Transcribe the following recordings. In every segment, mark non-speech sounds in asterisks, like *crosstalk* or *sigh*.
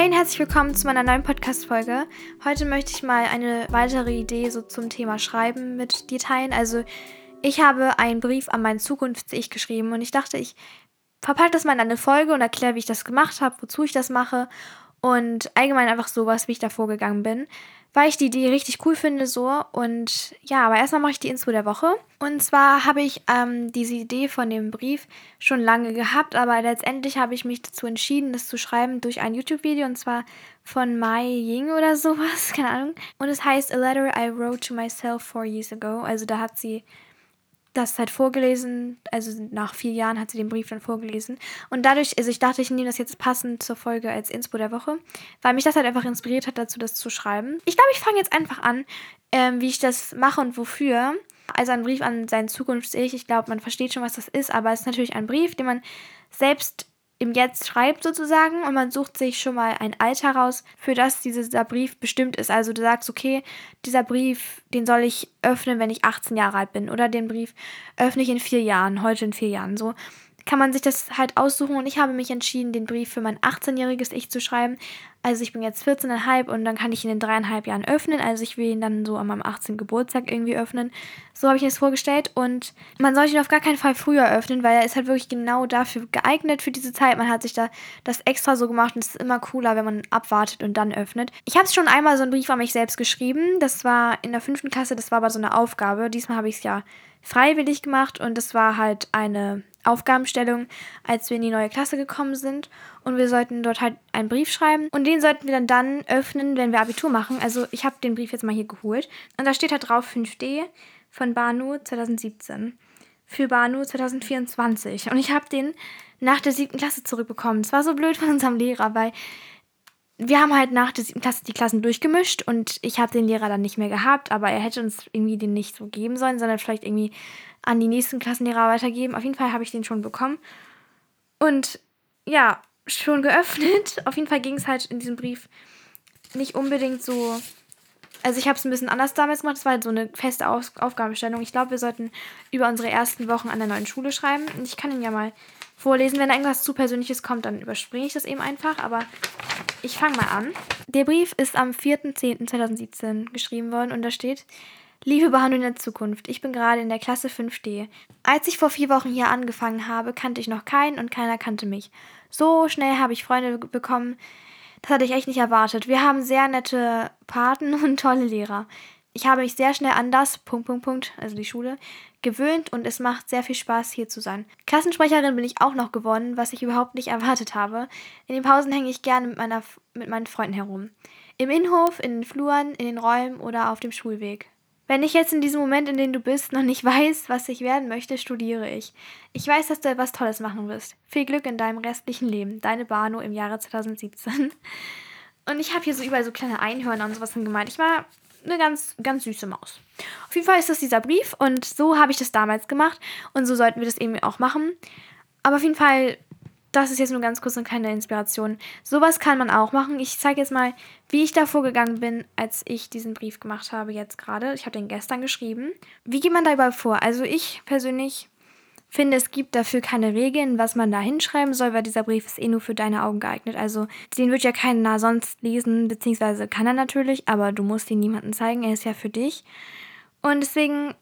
Hey und herzlich willkommen zu meiner neuen Podcast-Folge. Heute möchte ich mal eine weitere Idee so zum Thema Schreiben mit dir teilen. Also, ich habe einen Brief an mein Zukunfts-Ich geschrieben und ich dachte, ich verpacke das mal in eine Folge und erkläre, wie ich das gemacht habe, wozu ich das mache und allgemein einfach sowas, wie ich da vorgegangen bin weil ich die Idee richtig cool finde so. Und ja, aber erstmal mache ich die Info der Woche. Und zwar habe ich ähm, diese Idee von dem Brief schon lange gehabt, aber letztendlich habe ich mich dazu entschieden, das zu schreiben durch ein YouTube-Video und zwar von Mai Ying oder sowas, *laughs* keine Ahnung. Und es heißt A Letter I Wrote to Myself Four Years Ago. Also da hat sie das halt vorgelesen, also nach vier Jahren hat sie den Brief dann vorgelesen. Und dadurch, also ich dachte, ich nehme das jetzt passend zur Folge als Inspo der Woche, weil mich das halt einfach inspiriert hat dazu, das zu schreiben. Ich glaube, ich fange jetzt einfach an, ähm, wie ich das mache und wofür. Also ein Brief an sein Zukunfts-Ich. Ich glaube, man versteht schon, was das ist, aber es ist natürlich ein Brief, den man selbst im Jetzt schreibt sozusagen und man sucht sich schon mal ein Alter raus, für das dieser Brief bestimmt ist. Also du sagst, okay, dieser Brief, den soll ich öffnen, wenn ich 18 Jahre alt bin oder den Brief öffne ich in vier Jahren, heute in vier Jahren. So kann man sich das halt aussuchen und ich habe mich entschieden, den Brief für mein 18-jähriges Ich zu schreiben. Also ich bin jetzt 14,5 und dann kann ich ihn in dreieinhalb Jahren öffnen. Also ich will ihn dann so an meinem 18. Geburtstag irgendwie öffnen. So habe ich es vorgestellt und man sollte ihn auf gar keinen Fall früher öffnen, weil er ist halt wirklich genau dafür geeignet für diese Zeit. Man hat sich da das extra so gemacht und es ist immer cooler, wenn man abwartet und dann öffnet. Ich habe schon einmal so einen Brief an mich selbst geschrieben. Das war in der fünften Klasse, das war aber so eine Aufgabe. Diesmal habe ich es ja freiwillig gemacht und das war halt eine Aufgabenstellung, als wir in die neue Klasse gekommen sind. Und wir sollten dort halt einen Brief schreiben. Und den sollten wir dann dann öffnen, wenn wir Abitur machen. Also ich habe den Brief jetzt mal hier geholt. Und da steht halt drauf 5D von Banu 2017. Für Banu 2024. Und ich habe den nach der siebten Klasse zurückbekommen. Es war so blöd von unserem Lehrer, weil wir haben halt nach der siebten Klasse die Klassen durchgemischt und ich habe den Lehrer dann nicht mehr gehabt, aber er hätte uns irgendwie den nicht so geben sollen, sondern vielleicht irgendwie an die nächsten Klassenlehrer weitergeben. Auf jeden Fall habe ich den schon bekommen. Und ja, schon geöffnet. *laughs* Auf jeden Fall ging es halt in diesem Brief nicht unbedingt so. Also ich habe es ein bisschen anders damals gemacht. Es war halt so eine feste Auf Aufgabenstellung. Ich glaube, wir sollten über unsere ersten Wochen an der neuen Schule schreiben. Und ich kann ihn ja mal vorlesen. Wenn irgendwas zu Persönliches kommt, dann überspringe ich das eben einfach. Aber ich fange mal an. Der Brief ist am 4.10.2017 geschrieben worden und da steht, Liebe Behandlung der Zukunft, ich bin gerade in der Klasse 5D. Als ich vor vier Wochen hier angefangen habe, kannte ich noch keinen und keiner kannte mich. So schnell habe ich Freunde bekommen, das hatte ich echt nicht erwartet. Wir haben sehr nette Paten *laughs* und tolle Lehrer. Ich habe mich sehr schnell an das, Punkt, Punkt, Punkt, also die Schule, gewöhnt und es macht sehr viel Spaß, hier zu sein. Klassensprecherin bin ich auch noch geworden, was ich überhaupt nicht *laughs* erwartet habe. In den Pausen hänge ich gerne mit, meiner, mit meinen Freunden herum. Im Innenhof, in den Fluren, in den Räumen oder auf dem Schulweg. Wenn ich jetzt in diesem Moment, in dem du bist, noch nicht *laughs* weiß, was ich werden möchte, studiere ich. Ich weiß, dass du etwas Tolles machen wirst. Viel Glück in deinem restlichen Leben. Deine Bano im Jahre 2017. *laughs* Und ich habe hier so überall so kleine Einhörner und sowas gemeint. Ich war eine ganz, ganz süße Maus. Auf jeden Fall ist das dieser Brief und so habe ich das damals gemacht und so sollten wir das eben auch machen. Aber auf jeden Fall, das ist jetzt nur ganz kurz und keine Inspiration. Sowas kann man auch machen. Ich zeige jetzt mal, wie ich da vorgegangen bin, als ich diesen Brief gemacht habe, jetzt gerade. Ich habe den gestern geschrieben. Wie geht man da überhaupt vor? Also ich persönlich finde, es gibt dafür keine Regeln, was man da hinschreiben soll, weil dieser Brief ist eh nur für deine Augen geeignet. Also den wird ja keiner sonst lesen, beziehungsweise kann er natürlich, aber du musst ihn niemandem zeigen, er ist ja für dich. Und deswegen,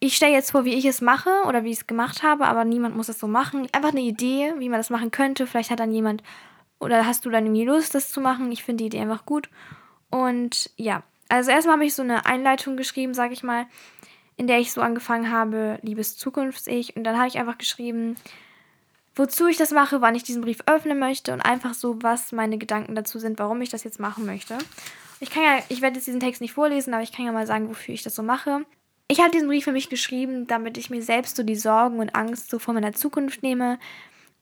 ich stelle jetzt vor, wie ich es mache oder wie ich es gemacht habe, aber niemand muss es so machen. Einfach eine Idee, wie man das machen könnte. Vielleicht hat dann jemand oder hast du dann irgendwie Lust, das zu machen. Ich finde die Idee einfach gut. Und ja, also erstmal habe ich so eine Einleitung geschrieben, sage ich mal in der ich so angefangen habe, liebes Zukunfts-Ich. Und dann habe ich einfach geschrieben, wozu ich das mache, wann ich diesen Brief öffnen möchte und einfach so, was meine Gedanken dazu sind, warum ich das jetzt machen möchte. Ich kann ja, ich werde jetzt diesen Text nicht vorlesen, aber ich kann ja mal sagen, wofür ich das so mache. Ich habe diesen Brief für mich geschrieben, damit ich mir selbst so die Sorgen und Angst so vor meiner Zukunft nehme,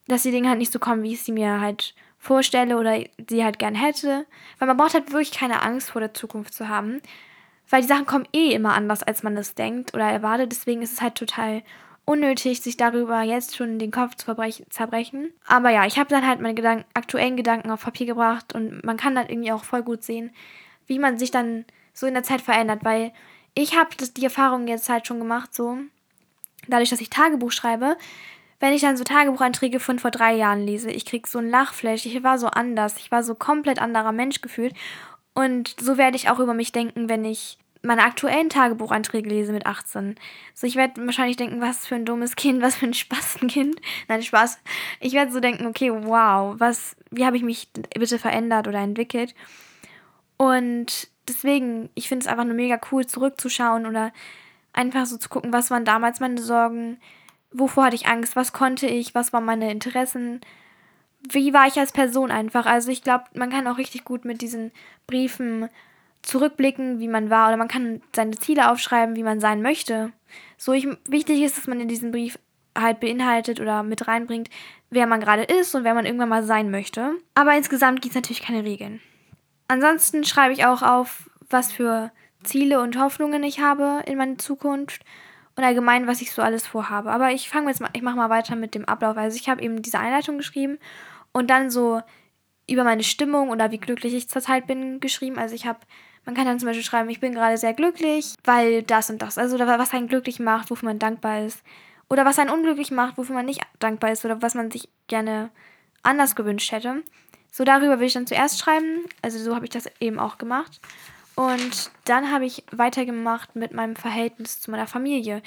dass die Dinge halt nicht so kommen, wie ich sie mir halt vorstelle oder sie halt gern hätte. Weil man braucht halt wirklich keine Angst vor der Zukunft zu haben, weil die Sachen kommen eh immer anders, als man das denkt oder erwartet. Deswegen ist es halt total unnötig, sich darüber jetzt schon den Kopf zu zerbrechen. Aber ja, ich habe dann halt meine Gedanken, aktuellen Gedanken auf Papier gebracht und man kann dann irgendwie auch voll gut sehen, wie man sich dann so in der Zeit verändert, weil ich habe die Erfahrung jetzt halt schon gemacht, so dadurch, dass ich Tagebuch schreibe, wenn ich dann so Tagebucheinträge von vor drei Jahren lese, ich krieg so ein Lachflash. Ich war so anders. Ich war so komplett anderer Mensch gefühlt. Und so werde ich auch über mich denken, wenn ich meine aktuellen Tagebucheinträge lese mit 18. So, ich werde wahrscheinlich denken, was für ein dummes *laughs* Kind, was für ein Spastenkind. Nein, Spaß. Ich werde so denken, okay, wow, was, wie habe ich mich bitte verändert oder entwickelt? Und deswegen, ich finde es einfach nur mega cool, zurückzuschauen oder einfach so zu gucken, was waren damals meine Sorgen, wovor hatte ich Angst, was konnte ich, was waren meine Interessen, wie war ich als Person einfach. Also ich glaube, man kann auch richtig gut mit diesen Briefen zurückblicken, wie man war, oder man kann seine Ziele aufschreiben, wie man sein möchte. So ich, wichtig ist, dass man in diesen Brief halt beinhaltet oder mit reinbringt, wer man gerade ist und wer man irgendwann mal sein möchte. Aber insgesamt gibt es natürlich keine Regeln. Ansonsten schreibe ich auch auf, was für Ziele und Hoffnungen ich habe in meiner Zukunft und allgemein, was ich so alles vorhabe. Aber ich fange jetzt mal, ich mache mal weiter mit dem Ablauf. Also ich habe eben diese Einleitung geschrieben und dann so über meine Stimmung oder wie glücklich ich zurzeit bin geschrieben. Also ich habe, man kann dann zum Beispiel schreiben, ich bin gerade sehr glücklich, weil das und das. Also was einen glücklich macht, wofür man dankbar ist. Oder was einen unglücklich macht, wofür man nicht dankbar ist oder was man sich gerne anders gewünscht hätte. So darüber will ich dann zuerst schreiben. Also so habe ich das eben auch gemacht. Und dann habe ich weitergemacht mit meinem Verhältnis zu meiner Familie.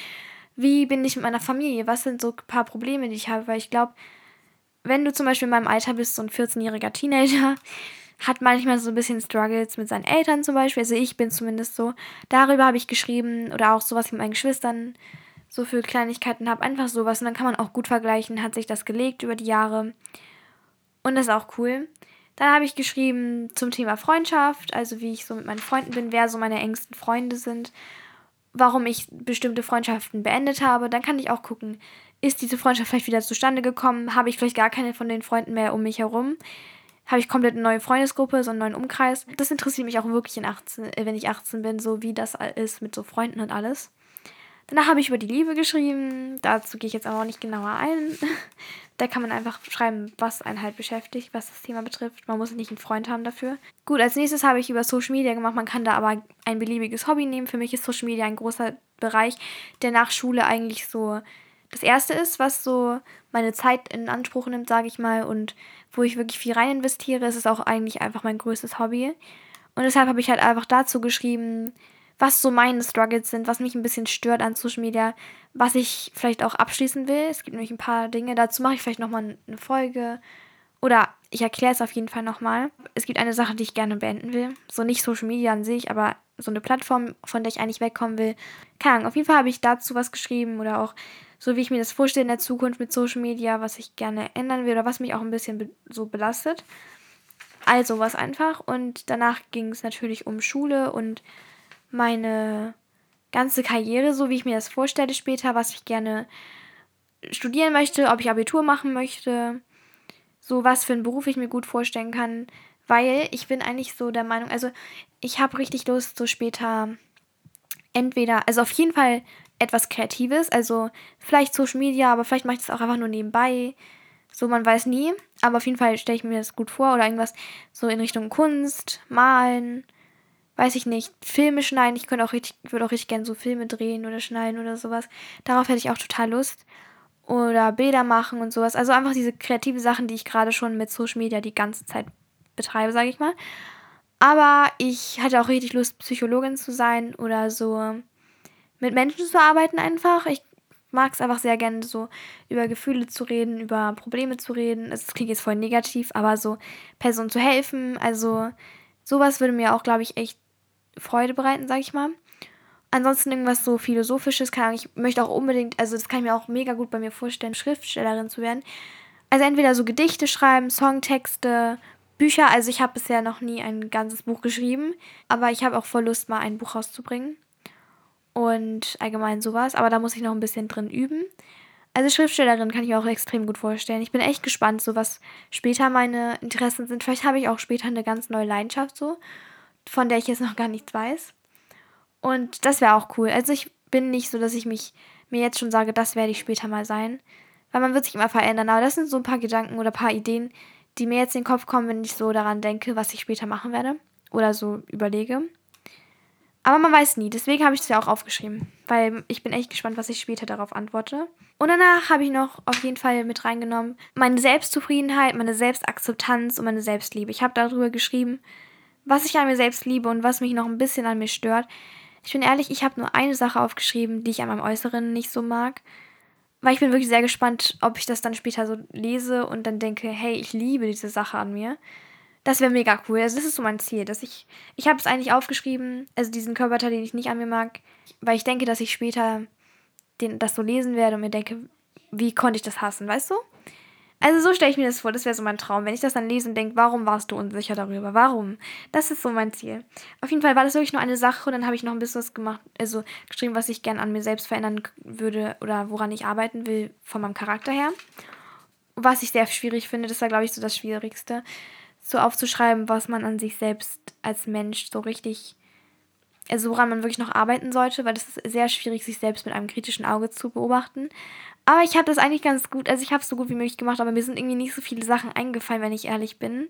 Wie bin ich mit meiner Familie? Was sind so ein paar Probleme, die ich habe? Weil ich glaube, wenn du zum Beispiel in meinem Alter bist, so ein 14-jähriger Teenager, hat manchmal so ein bisschen Struggles mit seinen Eltern zum Beispiel. Also ich bin zumindest so. Darüber habe ich geschrieben oder auch sowas mit meinen Geschwistern. So für Kleinigkeiten habe einfach sowas. Und dann kann man auch gut vergleichen, hat sich das gelegt über die Jahre. Und das ist auch cool. Dann habe ich geschrieben zum Thema Freundschaft, also wie ich so mit meinen Freunden bin, wer so meine engsten Freunde sind, warum ich bestimmte Freundschaften beendet habe. Dann kann ich auch gucken, ist diese Freundschaft vielleicht wieder zustande gekommen? Habe ich vielleicht gar keine von den Freunden mehr um mich herum? Habe ich komplett eine neue Freundesgruppe, so einen neuen Umkreis? Das interessiert mich auch wirklich, in 18, äh, wenn ich 18 bin, so wie das ist mit so Freunden und alles. Danach habe ich über die Liebe geschrieben. Dazu gehe ich jetzt aber auch nicht genauer ein. *laughs* da kann man einfach schreiben, was einen halt beschäftigt, was das Thema betrifft. Man muss nicht einen Freund haben dafür. Gut, als nächstes habe ich über Social Media gemacht. Man kann da aber ein beliebiges Hobby nehmen. Für mich ist Social Media ein großer Bereich, der nach Schule eigentlich so das erste ist, was so meine Zeit in Anspruch nimmt, sage ich mal, und wo ich wirklich viel rein investiere. Es ist auch eigentlich einfach mein größtes Hobby. Und deshalb habe ich halt einfach dazu geschrieben, was so meine Struggles sind, was mich ein bisschen stört an Social Media, was ich vielleicht auch abschließen will. Es gibt nämlich ein paar Dinge, dazu mache ich vielleicht nochmal eine Folge. Oder ich erkläre es auf jeden Fall nochmal. Es gibt eine Sache, die ich gerne beenden will. So nicht Social Media an sich, aber so eine Plattform, von der ich eigentlich wegkommen will. Keine Ahnung, auf jeden Fall habe ich dazu was geschrieben oder auch so, wie ich mir das vorstelle in der Zukunft mit Social Media, was ich gerne ändern will oder was mich auch ein bisschen be so belastet. Also was einfach. Und danach ging es natürlich um Schule und meine ganze Karriere, so wie ich mir das vorstelle später, was ich gerne studieren möchte, ob ich Abitur machen möchte, so was für einen Beruf ich mir gut vorstellen kann, weil ich bin eigentlich so der Meinung, also ich habe richtig Lust, so später entweder, also auf jeden Fall etwas Kreatives, also vielleicht Social Media, aber vielleicht mache ich das auch einfach nur nebenbei. So, man weiß nie. Aber auf jeden Fall stelle ich mir das gut vor oder irgendwas so in Richtung Kunst, Malen, weiß ich nicht, Filme schneiden. Ich könnte auch richtig, würde auch richtig gerne so Filme drehen oder schneiden oder sowas. Darauf hätte ich auch total Lust. Oder Bilder machen und sowas. Also einfach diese kreative Sachen, die ich gerade schon mit Social Media die ganze Zeit betreibe, sage ich mal. Aber ich hatte auch richtig Lust, Psychologin zu sein oder so mit Menschen zu arbeiten einfach. Ich mag es einfach sehr gerne, so über Gefühle zu reden, über Probleme zu reden. Es klingt jetzt voll negativ, aber so Personen zu helfen. Also sowas würde mir auch, glaube ich, echt Freude bereiten, sag ich mal. Ansonsten irgendwas so Philosophisches, keine Ahnung, ich möchte auch unbedingt, also das kann ich mir auch mega gut bei mir vorstellen, Schriftstellerin zu werden. Also entweder so Gedichte schreiben, Songtexte, Bücher. Also ich habe bisher noch nie ein ganzes Buch geschrieben, aber ich habe auch voll Lust, mal ein Buch rauszubringen. Und allgemein sowas, aber da muss ich noch ein bisschen drin üben. Also Schriftstellerin kann ich mir auch extrem gut vorstellen. Ich bin echt gespannt, so was später meine Interessen sind. Vielleicht habe ich auch später eine ganz neue Leidenschaft so von der ich jetzt noch gar nichts weiß. Und das wäre auch cool. Also ich bin nicht so, dass ich mich mir jetzt schon sage, das werde ich später mal sein. Weil man wird sich immer verändern. Aber das sind so ein paar Gedanken oder ein paar Ideen, die mir jetzt in den Kopf kommen, wenn ich so daran denke, was ich später machen werde. Oder so überlege. Aber man weiß nie. Deswegen habe ich es ja auch aufgeschrieben. weil ich bin echt gespannt, was ich später darauf antworte. Und danach habe ich noch auf jeden Fall mit reingenommen meine Selbstzufriedenheit, meine Selbstakzeptanz und meine Selbstliebe. Ich habe darüber geschrieben, was ich an mir selbst liebe und was mich noch ein bisschen an mir stört. Ich bin ehrlich, ich habe nur eine Sache aufgeschrieben, die ich an meinem Äußeren nicht so mag. Weil ich bin wirklich sehr gespannt, ob ich das dann später so lese und dann denke, hey, ich liebe diese Sache an mir. Das wäre mega cool. Also das ist so mein Ziel, dass ich ich habe es eigentlich aufgeschrieben, also diesen Körperteil, den ich nicht an mir mag, weil ich denke, dass ich später den, das so lesen werde und mir denke, wie konnte ich das hassen, weißt du? Also so stelle ich mir das vor, das wäre so mein Traum. Wenn ich das dann lese und denke, warum warst du unsicher darüber? Warum? Das ist so mein Ziel. Auf jeden Fall war das wirklich nur eine Sache und dann habe ich noch ein bisschen was gemacht, also geschrieben, was ich gern an mir selbst verändern würde oder woran ich arbeiten will von meinem Charakter her. Was ich sehr schwierig finde, das war glaube ich so das Schwierigste, so aufzuschreiben, was man an sich selbst als Mensch so richtig also woran man wirklich noch arbeiten sollte, weil es ist sehr schwierig, sich selbst mit einem kritischen Auge zu beobachten. Aber ich habe das eigentlich ganz gut, also ich habe es so gut wie möglich gemacht, aber mir sind irgendwie nicht so viele Sachen eingefallen, wenn ich ehrlich bin.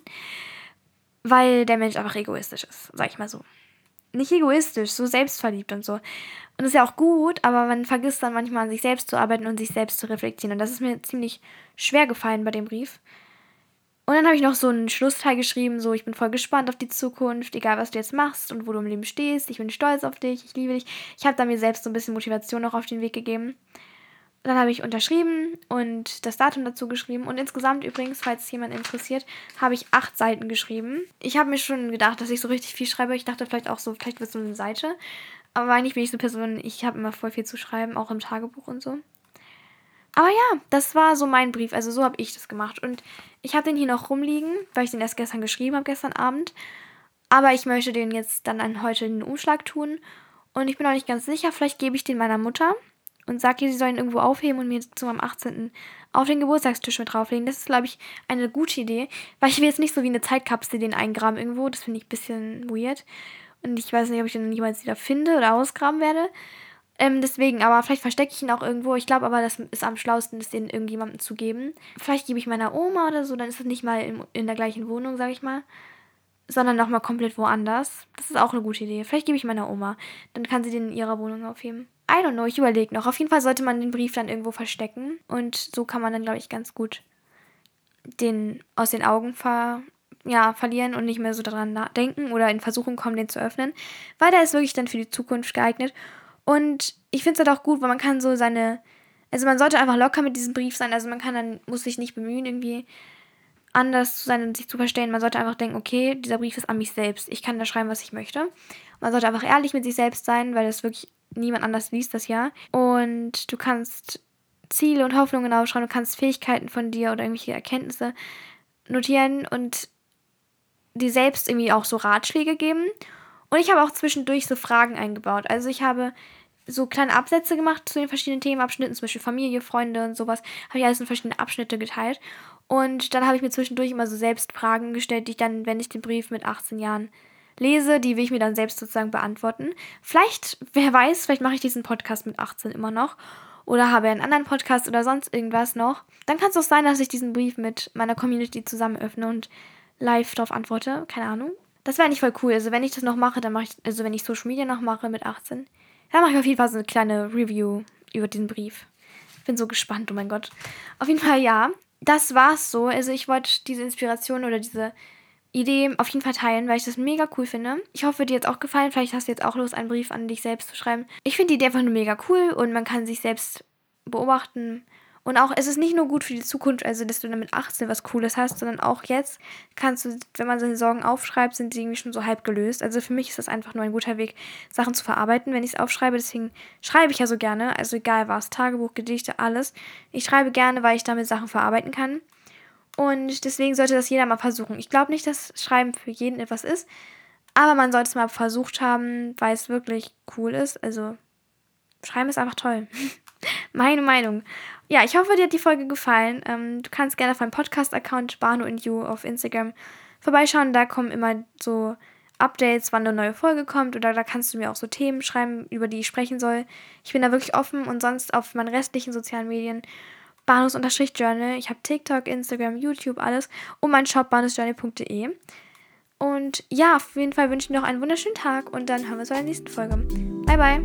Weil der Mensch einfach egoistisch ist, sag ich mal so. Nicht egoistisch, so selbstverliebt und so. Und das ist ja auch gut, aber man vergisst dann manchmal an sich selbst zu arbeiten und sich selbst zu reflektieren. Und das ist mir ziemlich schwer gefallen bei dem Brief. Und dann habe ich noch so einen Schlussteil geschrieben, so ich bin voll gespannt auf die Zukunft, egal was du jetzt machst und wo du im Leben stehst. Ich bin stolz auf dich, ich liebe dich. Ich habe da mir selbst so ein bisschen Motivation noch auf den Weg gegeben. Dann habe ich unterschrieben und das Datum dazu geschrieben. Und insgesamt übrigens, falls jemand interessiert, habe ich acht Seiten geschrieben. Ich habe mir schon gedacht, dass ich so richtig viel schreibe. Ich dachte vielleicht auch so, vielleicht wird es so eine Seite. Aber eigentlich bin ich so eine Person, ich habe immer voll viel zu schreiben, auch im Tagebuch und so. Aber ja, das war so mein Brief. Also so habe ich das gemacht. Und ich habe den hier noch rumliegen, weil ich den erst gestern geschrieben habe, gestern Abend. Aber ich möchte den jetzt dann an heute in den Umschlag tun. Und ich bin auch nicht ganz sicher. Vielleicht gebe ich den meiner Mutter und sage ihr, sie soll ihn irgendwo aufheben und mir zu meinem 18. auf den Geburtstagstisch mit drauflegen. Das ist, glaube ich, eine gute Idee. Weil ich will jetzt nicht so wie eine Zeitkapsel den eingraben irgendwo. Das finde ich ein bisschen weird. Und ich weiß nicht, ob ich den jemals wieder finde oder ausgraben werde. Ähm, deswegen, aber vielleicht verstecke ich ihn auch irgendwo. Ich glaube aber, das ist am schlausten, es den irgendjemandem zu geben. Vielleicht gebe ich meiner Oma oder so, dann ist es nicht mal in, in der gleichen Wohnung, sage ich mal. Sondern nochmal komplett woanders. Das ist auch eine gute Idee. Vielleicht gebe ich meiner Oma. Dann kann sie den in ihrer Wohnung aufheben. I don't know, ich überlege noch. Auf jeden Fall sollte man den Brief dann irgendwo verstecken. Und so kann man dann, glaube ich, ganz gut den aus den Augen ver ja, verlieren und nicht mehr so daran denken oder in Versuchung kommen, den zu öffnen. Weil der ist wirklich dann für die Zukunft geeignet. Und ich finde es halt auch gut, weil man kann so seine. Also man sollte einfach locker mit diesem Brief sein. Also man kann dann, muss sich nicht bemühen, irgendwie anders zu sein und sich zu verstehen. Man sollte einfach denken, okay, dieser Brief ist an mich selbst. Ich kann da schreiben, was ich möchte. Man sollte einfach ehrlich mit sich selbst sein, weil das wirklich niemand anders liest das ja. Und du kannst Ziele und Hoffnungen aufschreiben, du kannst Fähigkeiten von dir oder irgendwelche Erkenntnisse notieren und dir selbst irgendwie auch so Ratschläge geben. Und ich habe auch zwischendurch so Fragen eingebaut. Also ich habe so kleine Absätze gemacht zu den verschiedenen Themenabschnitten, zum Beispiel Familie, Freunde und sowas. Habe ich alles in verschiedene Abschnitte geteilt. Und dann habe ich mir zwischendurch immer so selbst Fragen gestellt, die ich dann, wenn ich den Brief mit 18 Jahren lese, die will ich mir dann selbst sozusagen beantworten. Vielleicht, wer weiß, vielleicht mache ich diesen Podcast mit 18 immer noch oder habe einen anderen Podcast oder sonst irgendwas noch. Dann kann es auch sein, dass ich diesen Brief mit meiner Community zusammen öffne und live darauf antworte. Keine Ahnung. Das wäre nicht voll cool. Also wenn ich das noch mache, dann mache ich, also wenn ich Social Media noch mache mit 18, dann mache ich auf jeden Fall so eine kleine Review über den Brief. Bin so gespannt, oh mein Gott. Auf jeden Fall ja. Das war's so. Also ich wollte diese Inspiration oder diese Idee auf jeden Fall teilen, weil ich das mega cool finde. Ich hoffe, dir hat auch gefallen. Vielleicht hast du jetzt auch Lust, einen Brief an dich selbst zu schreiben. Ich finde die Idee einfach nur mega cool und man kann sich selbst beobachten und auch, es ist nicht nur gut für die Zukunft, also dass du dann mit 18 was Cooles hast, sondern auch jetzt kannst du, wenn man seine Sorgen aufschreibt, sind sie irgendwie schon so halb gelöst. Also für mich ist das einfach nur ein guter Weg, Sachen zu verarbeiten, wenn ich es aufschreibe. Deswegen schreibe ich ja so gerne, also egal was, Tagebuch, Gedichte, alles. Ich schreibe gerne, weil ich damit Sachen verarbeiten kann. Und deswegen sollte das jeder mal versuchen. Ich glaube nicht, dass Schreiben für jeden etwas ist, aber man sollte es mal versucht haben, weil es wirklich cool ist. Also Schreiben ist einfach toll. *laughs* Meine Meinung. Ja, ich hoffe, dir hat die Folge gefallen. Ähm, du kannst gerne auf meinem Podcast-Account Bano and You auf Instagram vorbeischauen. Da kommen immer so Updates, wann eine neue Folge kommt. Oder da kannst du mir auch so Themen schreiben, über die ich sprechen soll. Ich bin da wirklich offen und sonst auf meinen restlichen sozialen Medien Bahnhofs-Journal. Ich habe TikTok, Instagram, YouTube, alles. Und mein Shop bahnhofsjournal.de. Und ja, auf jeden Fall wünsche ich dir noch einen wunderschönen Tag und dann hören wir uns bei der nächsten Folge. Bye, bye.